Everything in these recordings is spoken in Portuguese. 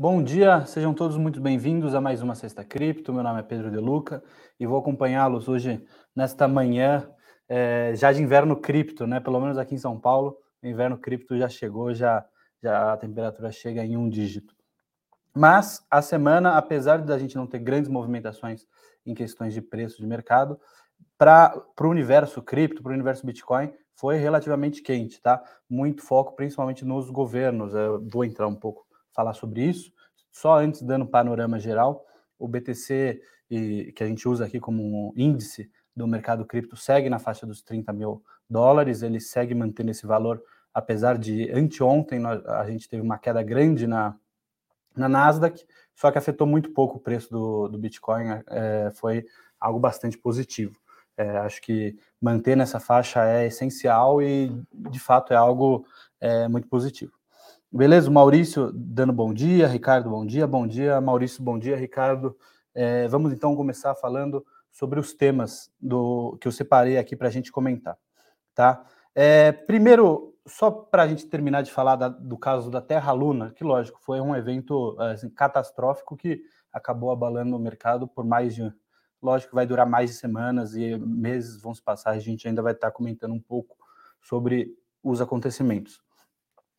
Bom dia, sejam todos muito bem-vindos a mais uma Sexta Cripto. Meu nome é Pedro De Luca e vou acompanhá-los hoje nesta manhã é, já de inverno cripto, né? Pelo menos aqui em São Paulo, o inverno cripto já chegou, já, já a temperatura chega em um dígito. Mas a semana, apesar da gente não ter grandes movimentações em questões de preço de mercado, para o universo cripto, para o universo Bitcoin, foi relativamente quente, tá? Muito foco, principalmente nos governos. Eu vou entrar um pouco falar sobre isso. Só antes, dando um panorama geral, o BTC, que a gente usa aqui como índice do mercado cripto, segue na faixa dos 30 mil dólares, ele segue mantendo esse valor, apesar de anteontem a gente teve uma queda grande na, na Nasdaq, só que afetou muito pouco o preço do, do Bitcoin, é, foi algo bastante positivo. É, acho que manter nessa faixa é essencial e, de fato, é algo é, muito positivo. Beleza? Maurício dando bom dia, Ricardo, bom dia, bom dia, Maurício, bom dia, Ricardo. É, vamos então começar falando sobre os temas do que eu separei aqui para a gente comentar, tá? É, primeiro, só para a gente terminar de falar da, do caso da Terra Luna, que lógico foi um evento assim, catastrófico que acabou abalando o mercado por mais de, lógico, vai durar mais de semanas e meses vão se passar. A gente ainda vai estar comentando um pouco sobre os acontecimentos.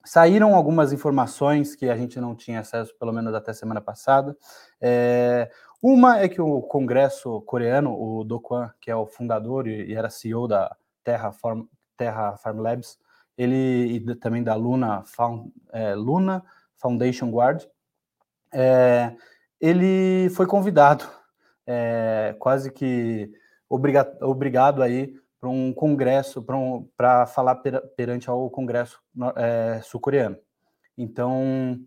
Saíram algumas informações que a gente não tinha acesso, pelo menos até semana passada. É, uma é que o Congresso coreano, o Do Kwon, que é o fundador e, era CEO da Terra Farm, Terra Farm Labs, ele e também da Luna, Found, é, Luna Foundation Guard, é, ele foi convidado, é, quase que obriga, obrigado aí para um congresso, para um, falar per, perante ao congresso é, sul-coreano. Então,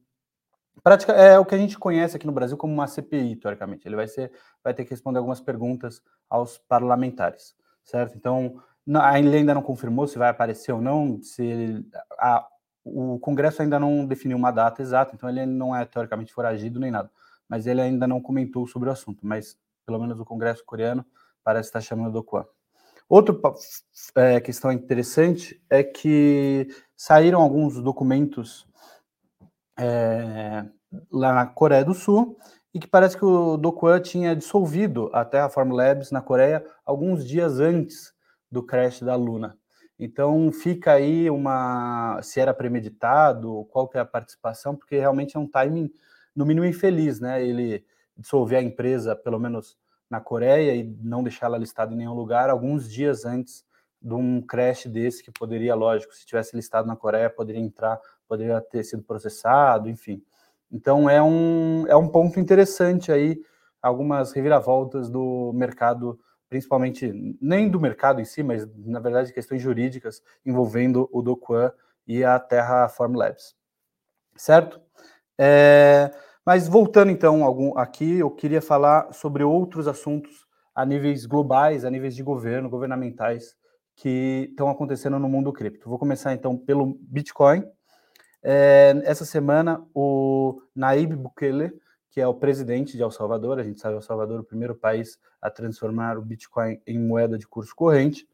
prática, é o que a gente conhece aqui no Brasil como uma CPI, teoricamente. Ele vai, ser, vai ter que responder algumas perguntas aos parlamentares, certo? Então, ele ainda não confirmou se vai aparecer ou não, se ele, a, o Congresso ainda não definiu uma data exata, então ele não é teoricamente foragido nem nada, mas ele ainda não comentou sobre o assunto, mas pelo menos o Congresso coreano parece estar chamando do Kwan. Outra é, questão interessante é que saíram alguns documentos é, lá na Coreia do Sul e que parece que o Dokuan tinha dissolvido a Terraform Labs na Coreia alguns dias antes do crash da Luna. Então fica aí uma se era premeditado, qual que é a participação, porque realmente é um timing no mínimo infeliz, né? Ele dissolver a empresa, pelo menos na Coreia e não deixá-la listada em nenhum lugar alguns dias antes de um crash desse que poderia, lógico, se tivesse listado na Coreia, poderia entrar, poderia ter sido processado, enfim. Então é um, é um ponto interessante aí, algumas reviravoltas do mercado, principalmente, nem do mercado em si, mas na verdade questões jurídicas envolvendo o Dokuan e a Terra Form Labs. Certo? É, mas voltando então algum, aqui, eu queria falar sobre outros assuntos a níveis globais, a níveis de governo, governamentais, que estão acontecendo no mundo cripto. Vou começar então pelo Bitcoin. É, essa semana, o Naib Bukele, que é o presidente de El Salvador, a gente sabe El Salvador, o primeiro país a transformar o Bitcoin em moeda de curso corrente,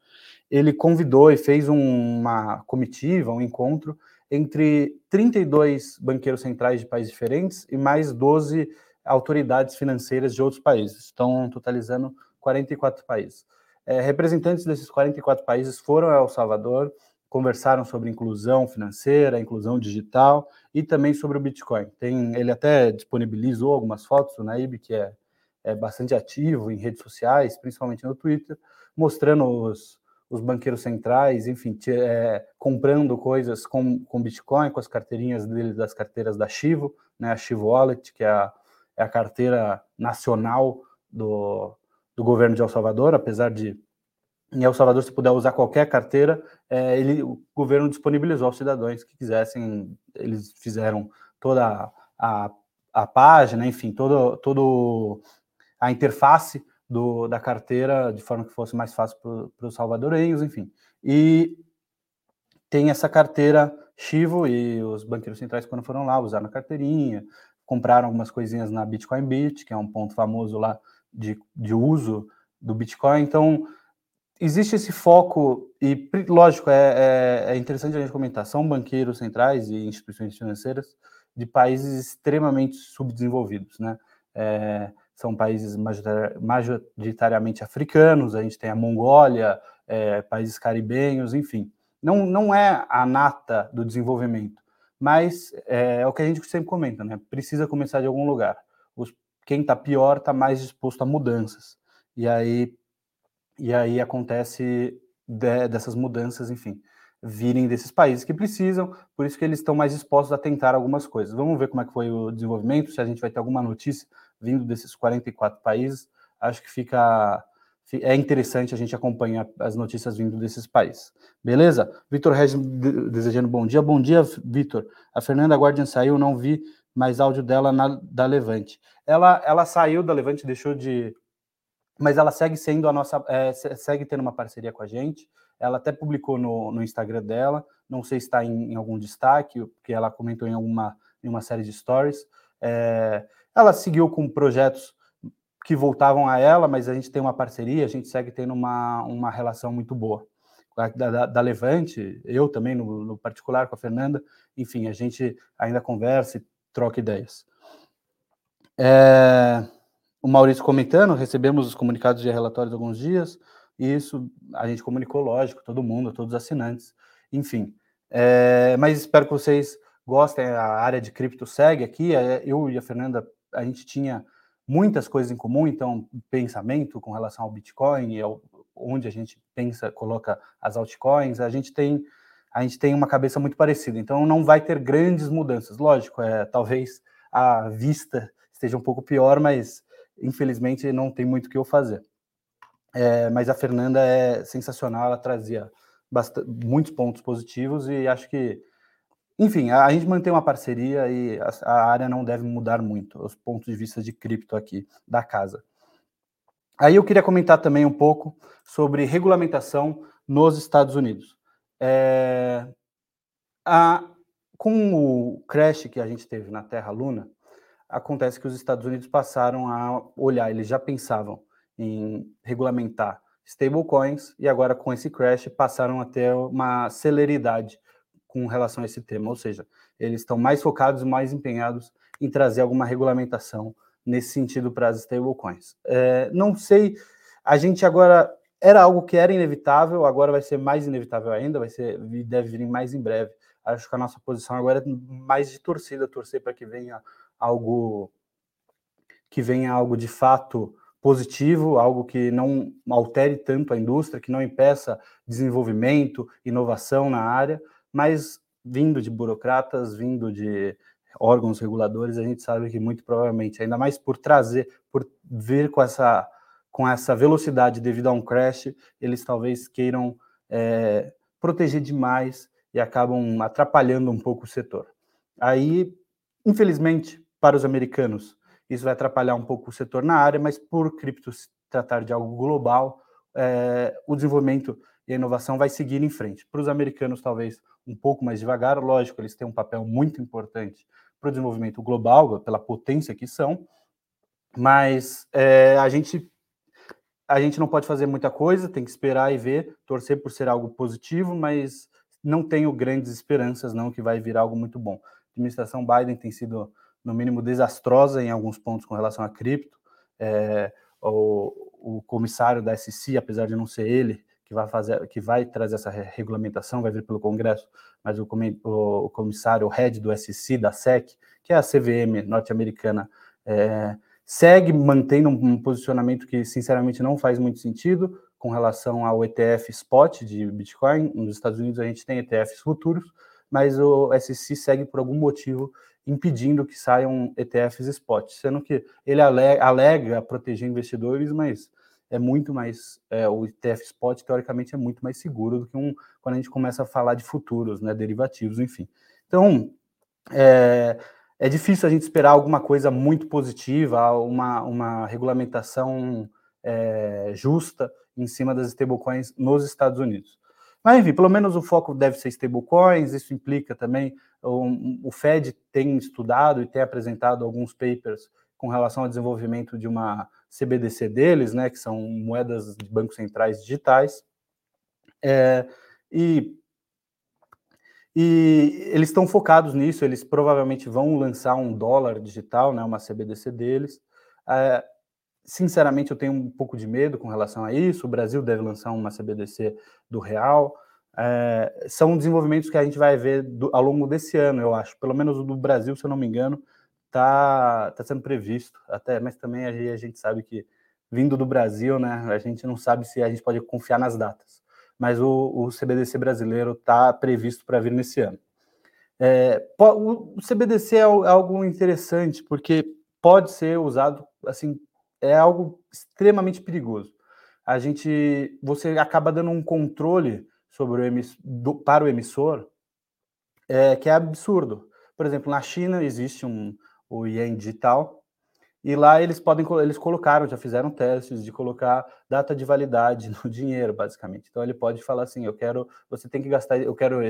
ele convidou e fez um, uma comitiva, um encontro entre 32 banqueiros centrais de países diferentes e mais 12 autoridades financeiras de outros países. Estão totalizando 44 países. É, representantes desses 44 países foram a El Salvador, conversaram sobre inclusão financeira, inclusão digital e também sobre o Bitcoin. Tem, ele até disponibilizou algumas fotos, o Naib, que é, é bastante ativo em redes sociais, principalmente no Twitter, mostrando os, os banqueiros centrais, enfim, é, comprando coisas com, com Bitcoin, com as carteirinhas dele, das carteiras da Chivo, né, a Chivo Wallet, que é a, é a carteira nacional do, do governo de El Salvador, apesar de em El Salvador se puder usar qualquer carteira, é, ele, o governo disponibilizou aos cidadãos que quisessem, eles fizeram toda a, a, página, enfim, todo, todo a interface do, da carteira de forma que fosse mais fácil para os salvadorenhos, enfim. E tem essa carteira Chivo e os banqueiros centrais, quando foram lá, usaram a carteirinha, compraram algumas coisinhas na Bitcoin Beach, que é um ponto famoso lá de, de uso do Bitcoin. Então, existe esse foco, e lógico, é, é, é interessante a gente comentar, são banqueiros centrais e instituições financeiras de países extremamente subdesenvolvidos, né? É, são países majoritariamente africanos, a gente tem a Mongólia, é, países caribenhos, enfim. Não, não é a nata do desenvolvimento, mas é, é, o que a gente sempre comenta, né? Precisa começar de algum lugar. Os, quem está pior está mais disposto a mudanças. E aí, e aí acontece de, dessas mudanças, enfim, virem desses países que precisam, por isso que eles estão mais dispostos a tentar algumas coisas. Vamos ver como é que foi o desenvolvimento, se a gente vai ter alguma notícia vindo desses 44 países. Acho que fica é interessante a gente acompanhar as notícias vindo desses países. Beleza? Vitor Regis desejando bom dia. Bom dia, Vitor. A Fernanda Guardian saiu, não vi mais áudio dela na, da Levante. Ela, ela saiu da Levante, deixou de. Mas ela segue sendo a nossa. É, segue tendo uma parceria com a gente. Ela até publicou no, no Instagram dela. Não sei se está em, em, algum destaque, porque ela comentou em alguma em uma série de stories. É, ela seguiu com projetos que voltavam a ela, mas a gente tem uma parceria, a gente segue tendo uma, uma relação muito boa. Da, da, da Levante, eu também, no, no, particular, com a Fernanda, enfim, a gente ainda conversa e troca ideias. É, o Maurício comentando, recebemos os comunicados de relatórios alguns dias, e isso a gente comunicou, lógico, todo mundo, todos os assinantes, enfim. É, mas espero que vocês gostem, a área de cripto segue aqui, é, eu e a Fernanda a gente tinha muitas coisas em comum, então pensamento com relação ao Bitcoin, ao, onde a gente pensa, coloca as altcoins, a gente tem a gente tem uma cabeça muito parecida, então não vai ter grandes mudanças. Lógico, é talvez a vista esteja um pouco pior, mas infelizmente não tem muito o que eu fazer. É, mas a Fernanda é sensacional, ela trazia muitos pontos positivos e acho que enfim, a, a gente mantém uma parceria e a, a, área não deve mudar muito, os pontos de vista de cripto aqui da casa. Aí eu queria comentar também um pouco sobre regulamentação nos Estados Unidos. É, a, com o crash que a gente teve na Terra Luna, acontece que os Estados Unidos passaram a olhar, eles já pensavam em regulamentar stablecoins e agora com esse crash passaram a ter uma celeridade com relação a esse tema, ou seja, eles estão mais focados, mais empenhados em trazer alguma regulamentação nesse sentido para as stablecoins. É, não sei, a gente agora era algo que era inevitável, agora vai ser mais inevitável ainda, vai ser deve vir mais em breve. Acho que a nossa posição agora é mais de torcida, torcer para que venha algo que venha algo de fato positivo, algo que não altere tanto a indústria, que não impeça desenvolvimento, inovação na área, mas vindo de burocratas, vindo de órgãos reguladores, a gente sabe que muito provavelmente, ainda mais por trazer, por vir com essa, com essa velocidade devido a um crash, eles talvez queiram é, proteger demais e acabam atrapalhando um pouco o setor. Aí, infelizmente, para os americanos, isso vai atrapalhar um pouco o setor na área, mas por cripto se tratar de algo global, é, o desenvolvimento e a inovação vai seguir em frente. Para os americanos, talvez um pouco mais devagar, lógico, eles têm um papel muito importante para o desenvolvimento global, pela potência que são, mas é, a gente a gente não pode fazer muita coisa, tem que esperar e ver, torcer por ser algo positivo, mas não tenho grandes esperanças não que vai vir algo muito bom. A administração Biden tem sido no mínimo desastrosa em alguns pontos com relação a cripto. É, o, o comissário da SEC, apesar de não ser ele, que vai fazer, que vai trazer essa regulamentação, vai vir pelo Congresso, mas o, o comissário, o head do SEC, da SEC, que é a CVM norte-americana, é, segue mantendo um posicionamento que, sinceramente, não faz muito sentido com relação ao ETF spot de Bitcoin. Nos Estados Unidos a gente tem ETFs futuros, mas o SEC segue por algum motivo impedindo que saiam ETFs spot, sendo que ele alega, alega proteger investidores, mas é muito mais, é, o ETF spot teoricamente é muito mais seguro do que um quando a gente começa a falar de futuros, né, derivativos, enfim. Então, é, é difícil a gente esperar alguma coisa muito positiva, uma, uma regulamentação é, justa em cima das stablecoins nos Estados Unidos. Mas, enfim, pelo menos o foco deve ser stablecoins, isso implica também, o, o Fed tem estudado e tem apresentado alguns papers com relação ao desenvolvimento de uma CBDC deles, né, que são moedas de bancos centrais digitais. É, e, E eles estão focados nisso, eles provavelmente vão lançar um dólar digital, né, uma CBDC deles. É, sinceramente, eu tenho um pouco de medo com relação a isso. O Brasil deve lançar uma CBDC do real. É, são desenvolvimentos que a gente vai ver do, ao longo desse ano, eu acho. Pelo menos o do Brasil, se eu não me engano, está tá sendo previsto. Até, mas também a gente sabe que vindo do Brasil, né, a gente não sabe se a gente pode confiar nas datas. Mas o, o CBDC brasileiro está previsto para vir nesse ano. É, o, CBDC é algo interessante porque pode ser usado assim é algo extremamente perigoso. A gente, você acaba dando um controle sobre o emiss, do, para o emissor é, que é absurdo. Por exemplo, na China existe um o Yen digital e lá eles podem eles colocaram, já fizeram testes de colocar data de validade no dinheiro, basicamente. Então ele pode falar assim, eu quero, você tem que gastar, eu quero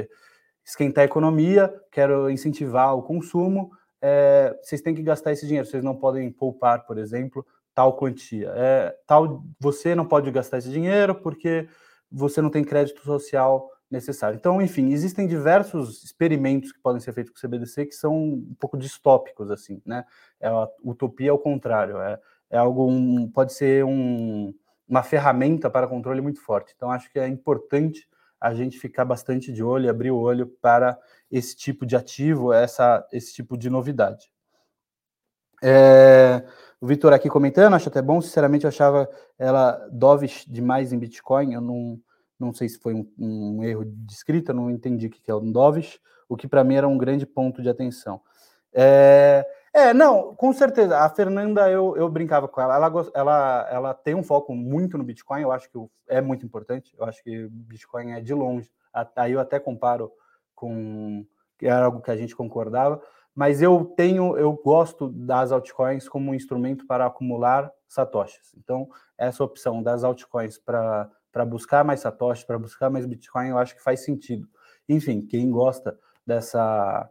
esquentar a economia, quero incentivar o consumo, é, vocês têm que gastar esse dinheiro, vocês não podem poupar, por exemplo, tal quantia. É, tal, você não pode gastar esse dinheiro porque você não tem crédito social necessário. Então, enfim, existem diversos experimentos que podem ser feitos com o CBDC que são um pouco distópicos, assim, né? É a utopia ao contrário, é, é algo, um, pode ser um, uma ferramenta para controle muito forte. Então, acho que é importante a gente ficar bastante de olho, abrir o olho para esse tipo de ativo, essa, esse tipo de novidade. É, o Vitor aqui comentando, acho até bom, sinceramente eu achava ela dovish demais em Bitcoin, eu não, não sei se foi um, um erro de escrita, não entendi o que é um dovish, o que para mim era um grande ponto de atenção. É, é, não, com certeza, a Fernanda, eu, eu brincava com ela, ela, ela, ela tem um foco muito no Bitcoin, eu acho que é muito importante, eu acho que Bitcoin é de longe, aí eu até comparo com, era algo que a gente concordava, mas eu tenho, eu gosto das altcoins como um instrumento para acumular satoshis. Então, essa opção das altcoins para buscar mais satoshis, para buscar mais Bitcoin, eu acho que faz sentido. Enfim, quem gosta dessa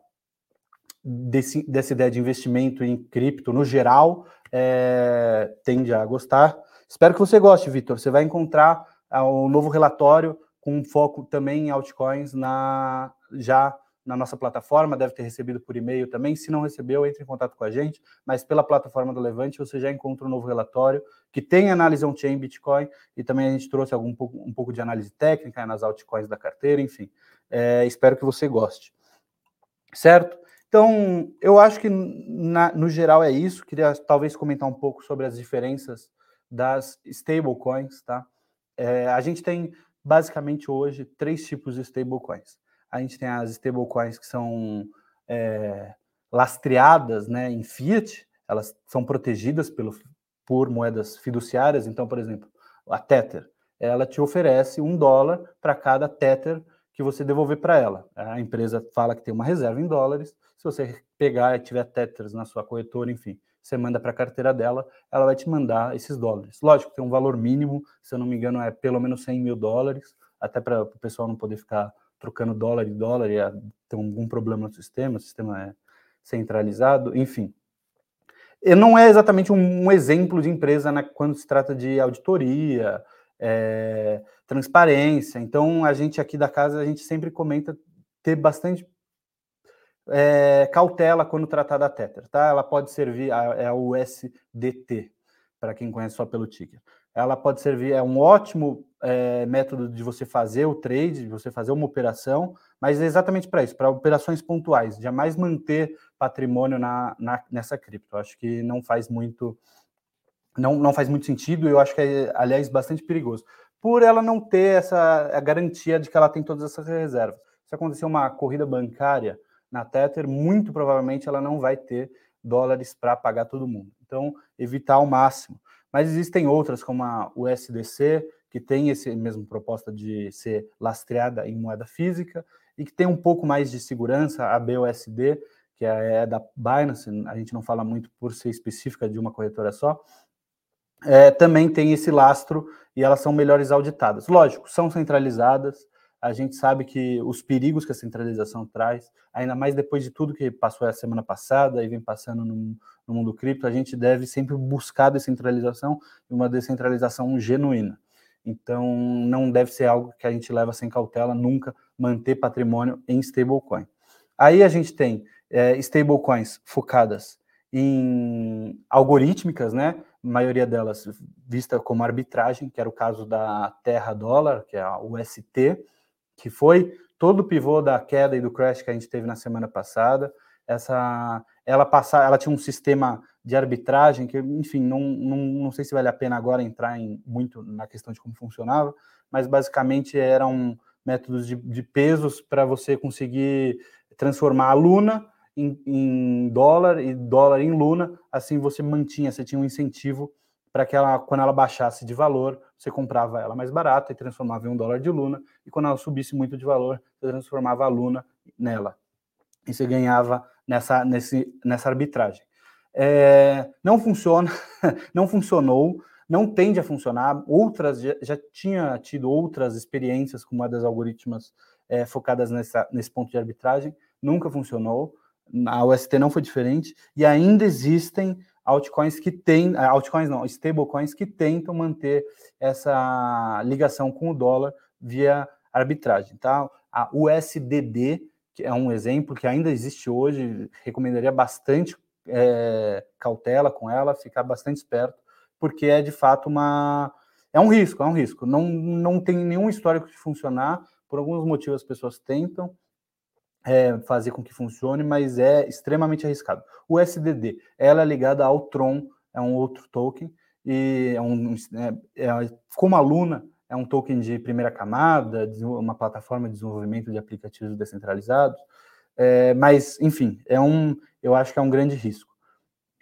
desse, dessa ideia de investimento em cripto no geral é, tende a gostar. Espero que você goste, Vitor. Você vai encontrar o um novo relatório com foco também em altcoins na já na nossa plataforma, deve ter recebido por e-mail também. Se não recebeu, entre em contato com a gente, mas pela plataforma do Levante você já encontra um novo relatório que tem análise on-chain Bitcoin e também a gente trouxe algum um pouco de análise técnica nas altcoins da carteira, enfim. É, espero que você goste. Certo? Então, eu acho que na, no geral é isso. Queria talvez comentar um pouco sobre as diferenças das stablecoins, tá? É, a gente tem basicamente hoje três tipos de stablecoins a gente tem as stablecoins que são é, lastreadas né, em fiat, elas são protegidas pelo, por moedas fiduciárias. Então, por exemplo, a Tether, ela te oferece um dólar para cada Tether que você devolver para ela. A empresa fala que tem uma reserva em dólares. Se você pegar e tiver Tethers na sua corretora, enfim, você manda para a carteira dela, ela vai te mandar esses dólares. Lógico, tem um valor mínimo, se eu não me engano, é pelo menos 100 mil dólares, até para o pessoal não poder ficar trocando dólar e dólar e ter algum problema no sistema, o sistema é centralizado, enfim. E não é exatamente um, um exemplo de empresa né, quando se trata de auditoria, é, transparência. Então, a gente aqui da casa, a gente sempre comenta ter bastante é, cautela quando tratar da Tether, tá? Ela pode servir, é a USDT, para quem conhece só pelo ticker ela pode servir, é um ótimo é, método de você fazer o trade, de você fazer uma operação, mas é exatamente para isso, para operações pontuais, jamais manter patrimônio na, na, nessa cripto. Eu acho que não faz muito não, não faz muito sentido, eu acho que é, aliás, bastante perigoso, por ela não ter essa a garantia de que ela tem todas essas reservas. Se acontecer uma corrida bancária na Tether, muito provavelmente ela não vai ter dólares para pagar todo mundo. Então, evitar ao máximo. Mas existem outras, como a USDC, que tem esse mesmo proposta de ser lastreada em moeda física e que tem um pouco mais de segurança, a BUSD, que é, é da Binance, a gente não fala muito por ser específica de uma corretora só, é, também tem esse lastro e elas são melhores auditadas. Lógico, são centralizadas, a gente sabe que os perigos que a centralização traz, ainda mais depois de tudo que passou a semana passada e vem passando no, no mundo cripto, a gente deve sempre buscar descentralização e uma descentralização genuína. Então, não deve ser algo que a gente leva sem cautela, nunca manter patrimônio em stablecoin. Aí a gente tem é, stablecoins focadas em algorítmicas, né? A maioria delas vista como arbitragem, que era o caso da Terra Dólar, que é a UST, que foi todo o pivô da queda e do crash que a gente teve na semana passada. Essa, ela passar, ela tinha um sistema de arbitragem que, enfim, não, não, não sei se vale a pena agora entrar em muito na questão de como funcionava, mas basicamente eram métodos de, de pesos para você conseguir transformar a Luna em, em, dólar e dólar em Luna, assim você mantinha, você tinha um incentivo para que ela, quando ela baixasse de valor, você comprava ela mais barata e transformava em um dólar de Luna, e quando ela subisse muito de valor, você transformava a Luna nela. E você ganhava nessa, nesse, nessa arbitragem. É, não funciona, não funcionou, não tende a funcionar. Outras já, já tinha tido outras experiências com moedas algoritmas é, focadas nessa, nesse ponto de arbitragem, nunca funcionou. A UST não foi diferente e ainda existem altcoins que têm, é, altcoins não, stablecoins que tentam manter essa ligação com o dólar via arbitragem, tá? A USDD, que é um exemplo que ainda existe hoje, recomendaria bastante é, cautela com ela, ficar bastante esperto, porque é de fato uma é um risco, é um risco. Não, não tem nenhum histórico de funcionar, por alguns motivos as pessoas tentam, é, fazer com que funcione, mas é extremamente arriscado. O SDD, ela é ligada ao Tron, é um outro token, e é um, é, é, como a Luna, é um token de primeira camada, uma plataforma de desenvolvimento de aplicativos descentralizados, é, mas, enfim, é um, eu acho que é um grande risco.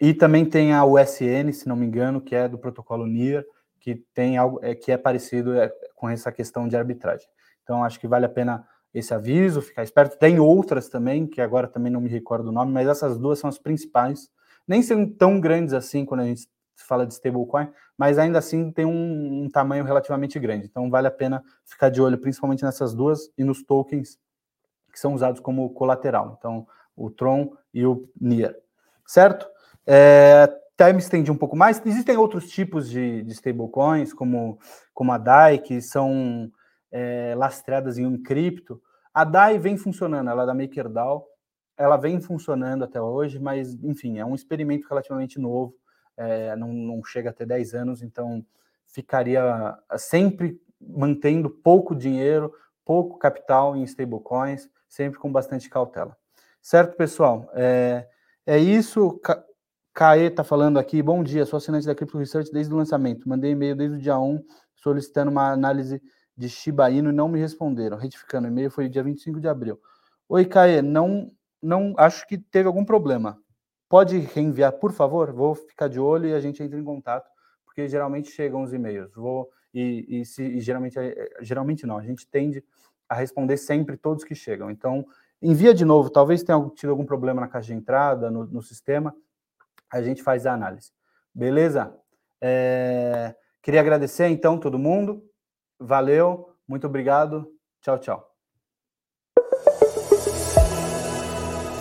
E também tem a USN, se não me engano, que é do protocolo NIR, que tem algo é, que é parecido é, com essa questão de arbitragem. Então, acho que vale a pena esse aviso, ficar esperto. Tem outras também, que agora também não me recordo o nome, mas essas duas são as principais. Nem são tão grandes assim quando a gente fala de stablecoin, mas ainda assim tem um, um, tamanho relativamente grande. Então vale a pena ficar de olho principalmente nessas duas e nos tokens que são usados como colateral. Então o Tron e o NIR. Certo? É, até me estendi um pouco mais. Existem outros tipos de, de stablecoins, como, como a DAI, que são é, lastreadas em um cripto. A DAI vem funcionando, ela é da MakerDAO, ela vem funcionando até hoje, mas, enfim, é um experimento relativamente novo, é, não, não chega a ter 10 anos, então ficaria sempre mantendo pouco dinheiro, pouco capital em stablecoins, sempre com bastante cautela. Certo, pessoal? É, é isso. Caê está falando aqui. Bom dia, sou assinante da Crypto Research desde o lançamento. Mandei e-mail desde o dia 1 solicitando uma análise de Shiba Inu não me responderam. Retificando, o e-mail foi dia 25 de abril. Oi, Caê, não, não acho que teve algum problema. Pode reenviar, por favor? Vou ficar de olho e a gente entra em contato, porque geralmente chegam os e-mails. Vou e, e, se, e geralmente, é, geralmente não, a gente tende a responder sempre todos que chegam. Então, envia de novo, talvez tenha tido algum problema na caixa de entrada, no, no sistema, a gente faz a análise. Beleza? É, queria agradecer então todo mundo. Valeu, muito obrigado. Tchau, tchau.